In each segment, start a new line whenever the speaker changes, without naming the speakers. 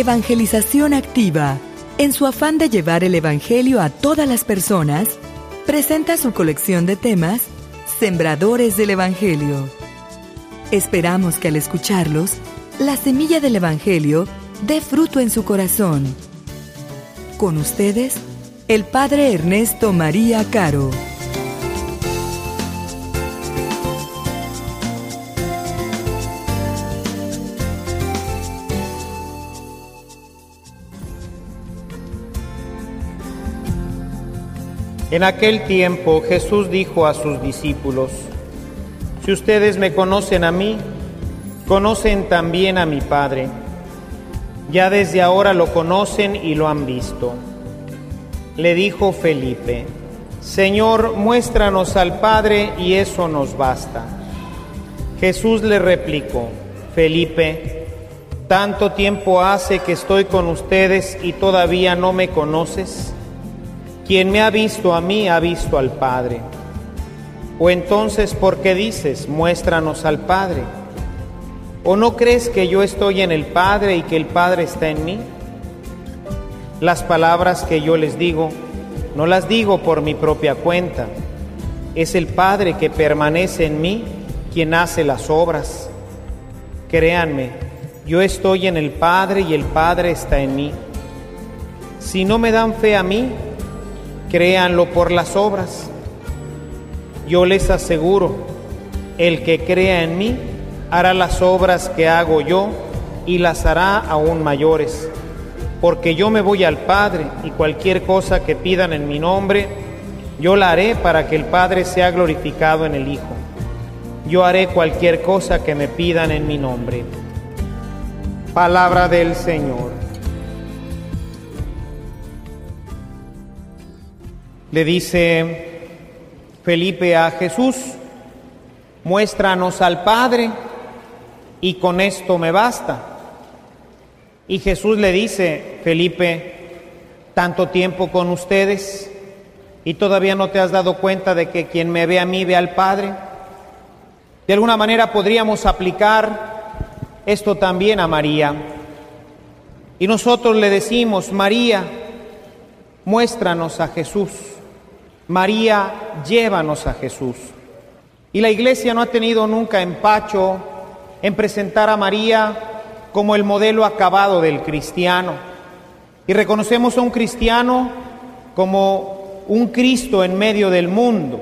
Evangelización Activa, en su afán de llevar el Evangelio a todas las personas, presenta su colección de temas Sembradores del Evangelio. Esperamos que al escucharlos, la semilla del Evangelio dé fruto en su corazón. Con ustedes, el Padre Ernesto María Caro.
En aquel tiempo Jesús dijo a sus discípulos, Si ustedes me conocen a mí, conocen también a mi Padre. Ya desde ahora lo conocen y lo han visto. Le dijo Felipe, Señor, muéstranos al Padre y eso nos basta. Jesús le replicó, Felipe, ¿tanto tiempo hace que estoy con ustedes y todavía no me conoces? Quien me ha visto a mí ha visto al Padre. O entonces, ¿por qué dices, muéstranos al Padre? ¿O no crees que yo estoy en el Padre y que el Padre está en mí? Las palabras que yo les digo, no las digo por mi propia cuenta. Es el Padre que permanece en mí quien hace las obras. Créanme, yo estoy en el Padre y el Padre está en mí. Si no me dan fe a mí, créanlo por las obras. Yo les aseguro, el que crea en mí hará las obras que hago yo y las hará aún mayores, porque yo me voy al Padre y cualquier cosa que pidan en mi nombre, yo la haré para que el Padre sea glorificado en el Hijo. Yo haré cualquier cosa que me pidan en mi nombre. Palabra del Señor. Le dice Felipe a Jesús, muéstranos al Padre y con esto me basta. Y Jesús le dice, Felipe, tanto tiempo con ustedes y todavía no te has dado cuenta de que quien me ve a mí ve al Padre. De alguna manera podríamos aplicar esto también a María. Y nosotros le decimos, María, muéstranos a Jesús. María, llévanos a Jesús. Y la iglesia no ha tenido nunca empacho en presentar a María como el modelo acabado del cristiano. Y reconocemos a un cristiano como un Cristo en medio del mundo.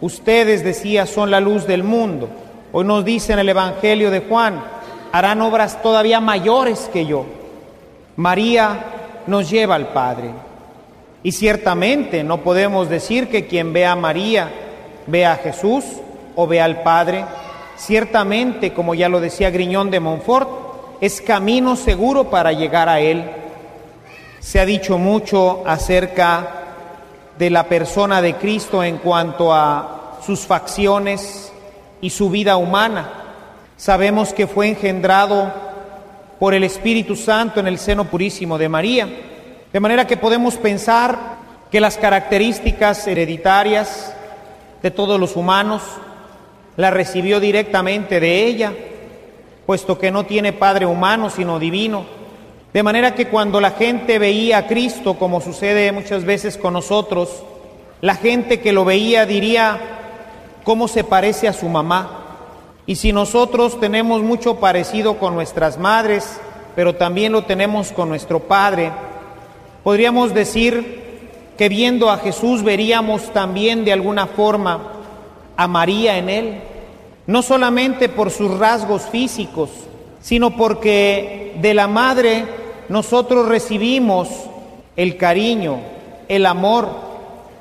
Ustedes, decía, son la luz del mundo. Hoy nos dice en el Evangelio de Juan, harán obras todavía mayores que yo. María nos lleva al Padre. Y ciertamente no podemos decir que quien ve a María ve a Jesús o ve al Padre. Ciertamente, como ya lo decía Griñón de Montfort, es camino seguro para llegar a Él. Se ha dicho mucho acerca de la persona de Cristo en cuanto a sus facciones y su vida humana. Sabemos que fue engendrado por el Espíritu Santo en el seno purísimo de María de manera que podemos pensar que las características hereditarias de todos los humanos las recibió directamente de ella, puesto que no tiene Padre humano sino divino. De manera que cuando la gente veía a Cristo, como sucede muchas veces con nosotros, la gente que lo veía diría, ¿cómo se parece a su mamá? Y si nosotros tenemos mucho parecido con nuestras madres, pero también lo tenemos con nuestro Padre, Podríamos decir que viendo a Jesús veríamos también de alguna forma a María en él, no solamente por sus rasgos físicos, sino porque de la madre nosotros recibimos el cariño, el amor,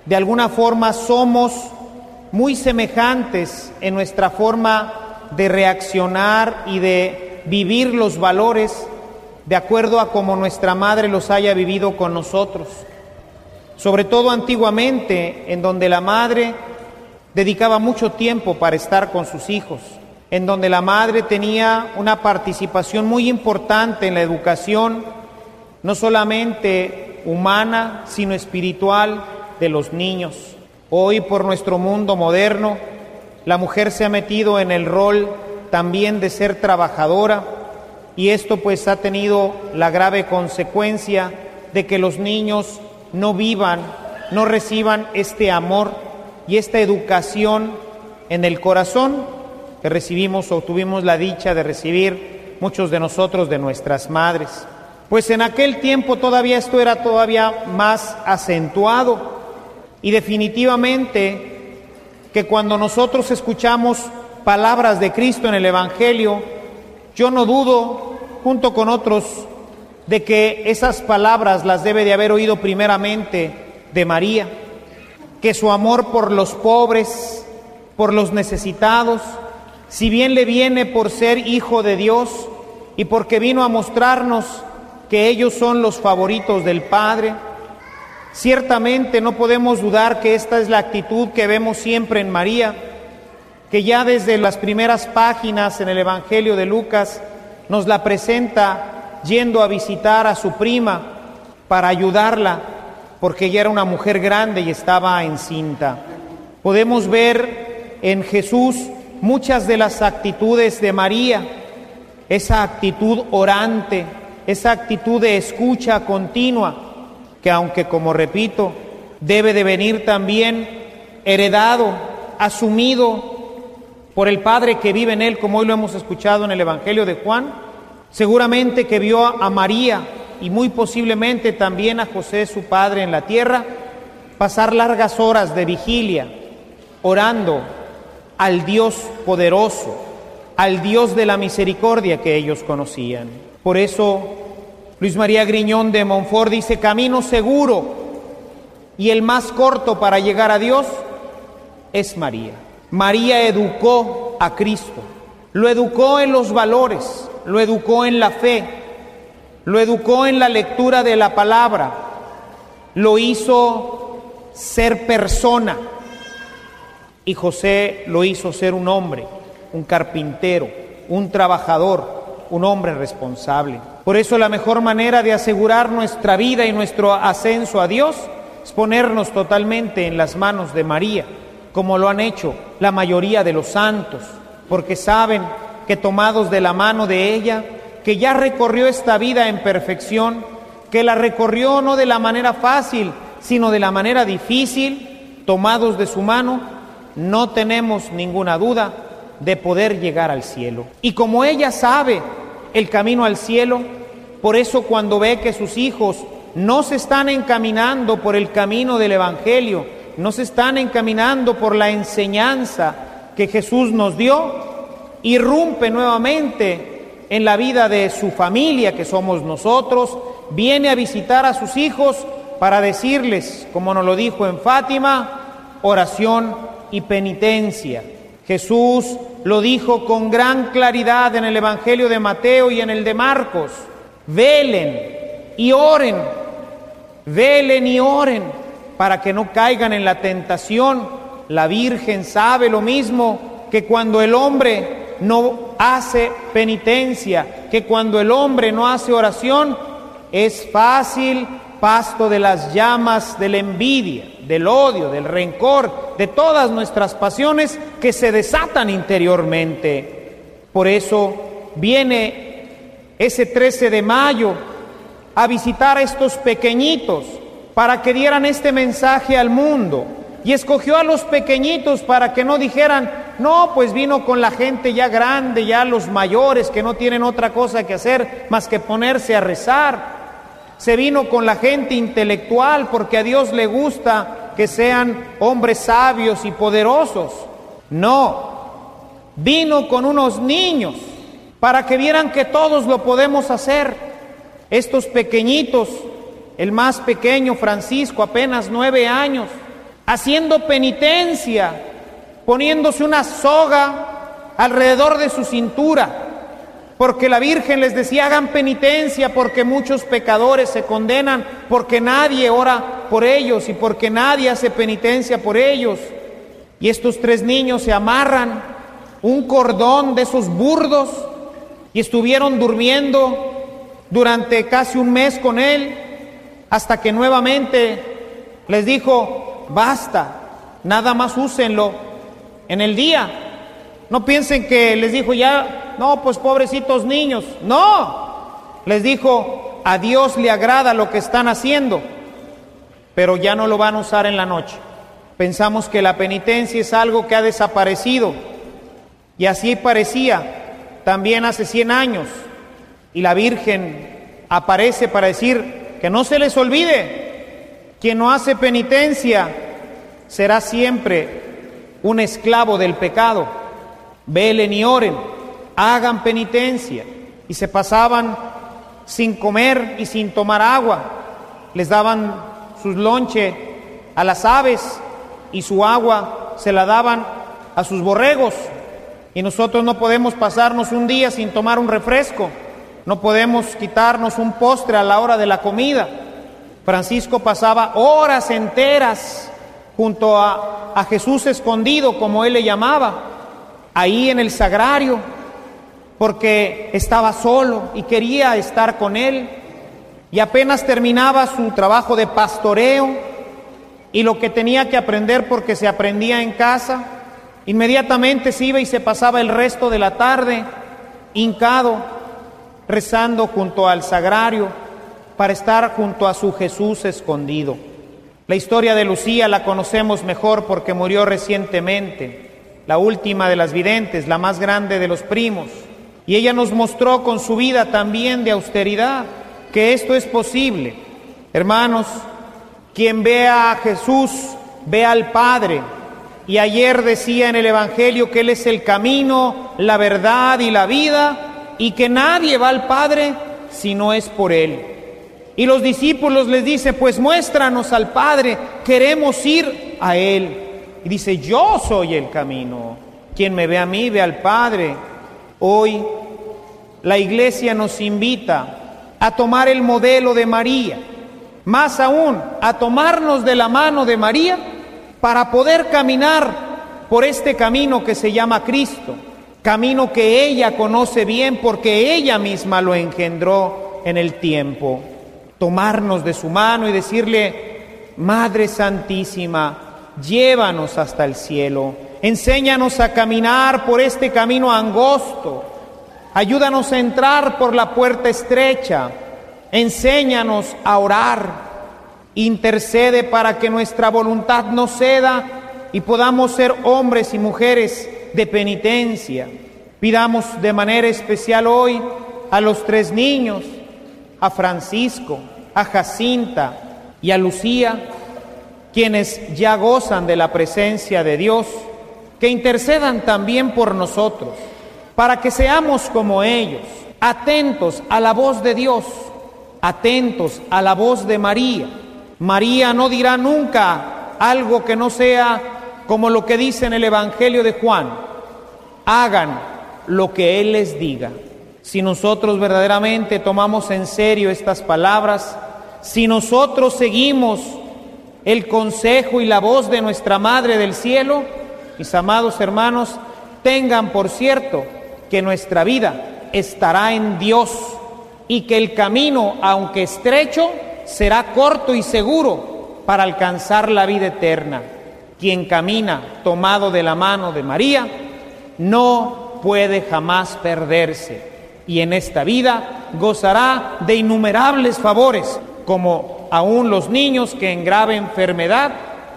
de alguna forma somos muy semejantes en nuestra forma de reaccionar y de vivir los valores de acuerdo a como nuestra madre los haya vivido con nosotros. Sobre todo antiguamente, en donde la madre dedicaba mucho tiempo para estar con sus hijos, en donde la madre tenía una participación muy importante en la educación, no solamente humana, sino espiritual de los niños. Hoy por nuestro mundo moderno, la mujer se ha metido en el rol también de ser trabajadora, y esto pues ha tenido la grave consecuencia de que los niños no vivan, no reciban este amor y esta educación en el corazón que recibimos o tuvimos la dicha de recibir muchos de nosotros de nuestras madres. Pues en aquel tiempo todavía esto era todavía más acentuado y definitivamente que cuando nosotros escuchamos palabras de Cristo en el Evangelio, yo no dudo, junto con otros, de que esas palabras las debe de haber oído primeramente de María, que su amor por los pobres, por los necesitados, si bien le viene por ser hijo de Dios y porque vino a mostrarnos que ellos son los favoritos del Padre, ciertamente no podemos dudar que esta es la actitud que vemos siempre en María, que ya desde las primeras páginas en el Evangelio de Lucas nos la presenta yendo a visitar a su prima para ayudarla, porque ella era una mujer grande y estaba encinta. Podemos ver en Jesús muchas de las actitudes de María, esa actitud orante, esa actitud de escucha continua, que aunque como repito, debe de venir también heredado, asumido por el Padre que vive en él, como hoy lo hemos escuchado en el Evangelio de Juan, seguramente que vio a María y muy posiblemente también a José, su padre, en la tierra, pasar largas horas de vigilia, orando al Dios poderoso, al Dios de la misericordia que ellos conocían. Por eso Luis María Griñón de Montfort dice, camino seguro y el más corto para llegar a Dios es María. María educó a Cristo, lo educó en los valores, lo educó en la fe, lo educó en la lectura de la palabra, lo hizo ser persona. Y José lo hizo ser un hombre, un carpintero, un trabajador, un hombre responsable. Por eso la mejor manera de asegurar nuestra vida y nuestro ascenso a Dios es ponernos totalmente en las manos de María como lo han hecho la mayoría de los santos, porque saben que tomados de la mano de ella, que ya recorrió esta vida en perfección, que la recorrió no de la manera fácil, sino de la manera difícil, tomados de su mano, no tenemos ninguna duda de poder llegar al cielo. Y como ella sabe el camino al cielo, por eso cuando ve que sus hijos no se están encaminando por el camino del Evangelio, no se están encaminando por la enseñanza que Jesús nos dio, irrumpe nuevamente en la vida de su familia, que somos nosotros, viene a visitar a sus hijos para decirles, como nos lo dijo en Fátima, oración y penitencia. Jesús lo dijo con gran claridad en el Evangelio de Mateo y en el de Marcos. Velen y oren, velen y oren para que no caigan en la tentación. La Virgen sabe lo mismo que cuando el hombre no hace penitencia, que cuando el hombre no hace oración, es fácil pasto de las llamas de la envidia, del odio, del rencor, de todas nuestras pasiones que se desatan interiormente. Por eso viene ese 13 de mayo a visitar a estos pequeñitos para que dieran este mensaje al mundo. Y escogió a los pequeñitos para que no dijeran, no, pues vino con la gente ya grande, ya los mayores que no tienen otra cosa que hacer más que ponerse a rezar. Se vino con la gente intelectual porque a Dios le gusta que sean hombres sabios y poderosos. No, vino con unos niños para que vieran que todos lo podemos hacer. Estos pequeñitos el más pequeño Francisco, apenas nueve años, haciendo penitencia, poniéndose una soga alrededor de su cintura, porque la Virgen les decía, hagan penitencia porque muchos pecadores se condenan, porque nadie ora por ellos y porque nadie hace penitencia por ellos. Y estos tres niños se amarran un cordón de esos burdos y estuvieron durmiendo durante casi un mes con él hasta que nuevamente les dijo, basta, nada más úsenlo en el día. No piensen que les dijo, ya no, pues pobrecitos niños. No, les dijo, a Dios le agrada lo que están haciendo, pero ya no lo van a usar en la noche. Pensamos que la penitencia es algo que ha desaparecido y así parecía también hace 100 años. Y la Virgen aparece para decir que no se les olvide, quien no hace penitencia será siempre un esclavo del pecado. Velen y oren, hagan penitencia. Y se pasaban sin comer y sin tomar agua. Les daban sus lonche a las aves y su agua se la daban a sus borregos. Y nosotros no podemos pasarnos un día sin tomar un refresco, no podemos quitarnos un postre a la hora de la comida. Francisco pasaba horas enteras junto a, a Jesús escondido, como él le llamaba, ahí en el sagrario, porque estaba solo y quería estar con él. Y apenas terminaba su trabajo de pastoreo, y lo que tenía que aprender porque se aprendía en casa, inmediatamente se iba y se pasaba el resto de la tarde hincado, rezando junto al sagrario para estar junto a su Jesús escondido. La historia de Lucía la conocemos mejor porque murió recientemente, la última de las videntes, la más grande de los primos. Y ella nos mostró con su vida también de austeridad que esto es posible. Hermanos, quien vea a Jesús, ve al Padre. Y ayer decía en el Evangelio que Él es el camino, la verdad y la vida, y que nadie va al Padre si no es por Él. Y los discípulos les dice, pues muéstranos al Padre, queremos ir a Él. Y dice, yo soy el camino. Quien me ve a mí, ve al Padre. Hoy la iglesia nos invita a tomar el modelo de María más aún a tomarnos de la mano de María para poder caminar por este camino que se llama Cristo, camino que ella conoce bien porque ella misma lo engendró en el tiempo. Tomarnos de su mano y decirle, Madre Santísima, llévanos hasta el cielo, enséñanos a caminar por este camino angosto, ayúdanos a entrar por la puerta estrecha, Enséñanos a orar. Intercede para que nuestra voluntad no ceda y podamos ser hombres y mujeres de penitencia. Pidamos de manera especial hoy a los tres niños, a Francisco, a Jacinta y a Lucía, quienes ya gozan de la presencia de Dios, que intercedan también por nosotros, para que seamos como ellos, atentos a la voz de Dios atentos a la voz de María. María no dirá nunca algo que no sea como lo que dice en el Evangelio de Juan. Hagan lo que Él les diga. Si nosotros verdaderamente tomamos en serio estas palabras, si nosotros seguimos el consejo y la voz de nuestra Madre del Cielo, mis amados hermanos, tengan por cierto que nuestra vida estará en Dios y que el camino, aunque estrecho, será corto y seguro para alcanzar la vida eterna. Quien camina tomado de la mano de María no puede jamás perderse. Y en esta vida gozará de innumerables favores, como aún los niños que en grave enfermedad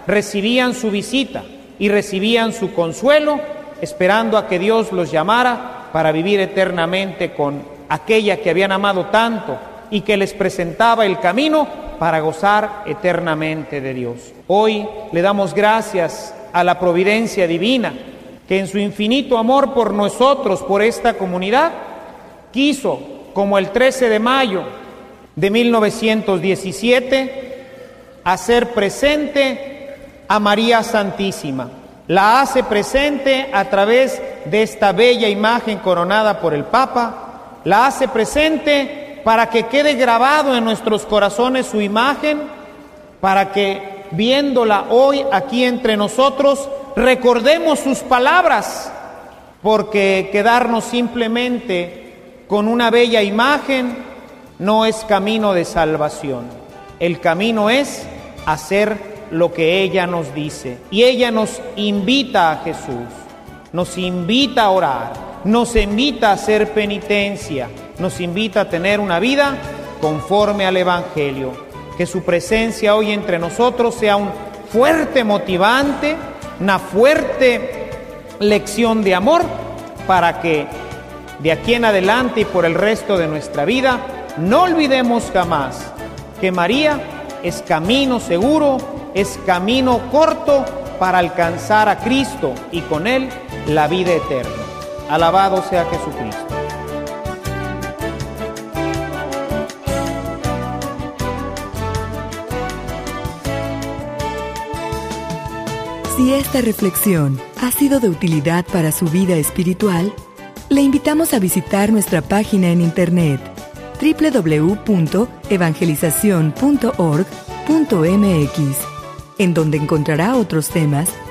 recibían su visita y recibían su consuelo, esperando a que Dios los llamara para vivir eternamente con aquella que habían amado tanto y que les presentaba el camino para gozar eternamente de Dios. Hoy le damos gracias a la providencia divina que en su infinito amor por nosotros, por esta comunidad, quiso, como el 13 de mayo de 1917, hacer presente a María Santísima. La hace presente a través de esta bella imagen coronada por el Papa, la hace presente para que quede grabado en nuestros corazones su imagen, para que viéndola hoy aquí entre nosotros, recordemos sus palabras, porque quedarnos simplemente con una bella imagen no es camino de salvación. El camino es hacer lo que ella nos dice. Y ella nos invita a Jesús, nos invita a orar nos invita a hacer penitencia, nos invita a tener una vida conforme al Evangelio. Que su presencia hoy entre nosotros sea un fuerte motivante, una fuerte lección de amor para que de aquí en adelante y por el resto de nuestra vida no olvidemos jamás que María es camino seguro, es camino corto para alcanzar a Cristo y con Él la vida eterna. Alabado sea Jesucristo.
Si esta reflexión ha sido de utilidad para su vida espiritual, le invitamos a visitar nuestra página en internet www.evangelizacion.org.mx, en donde encontrará otros temas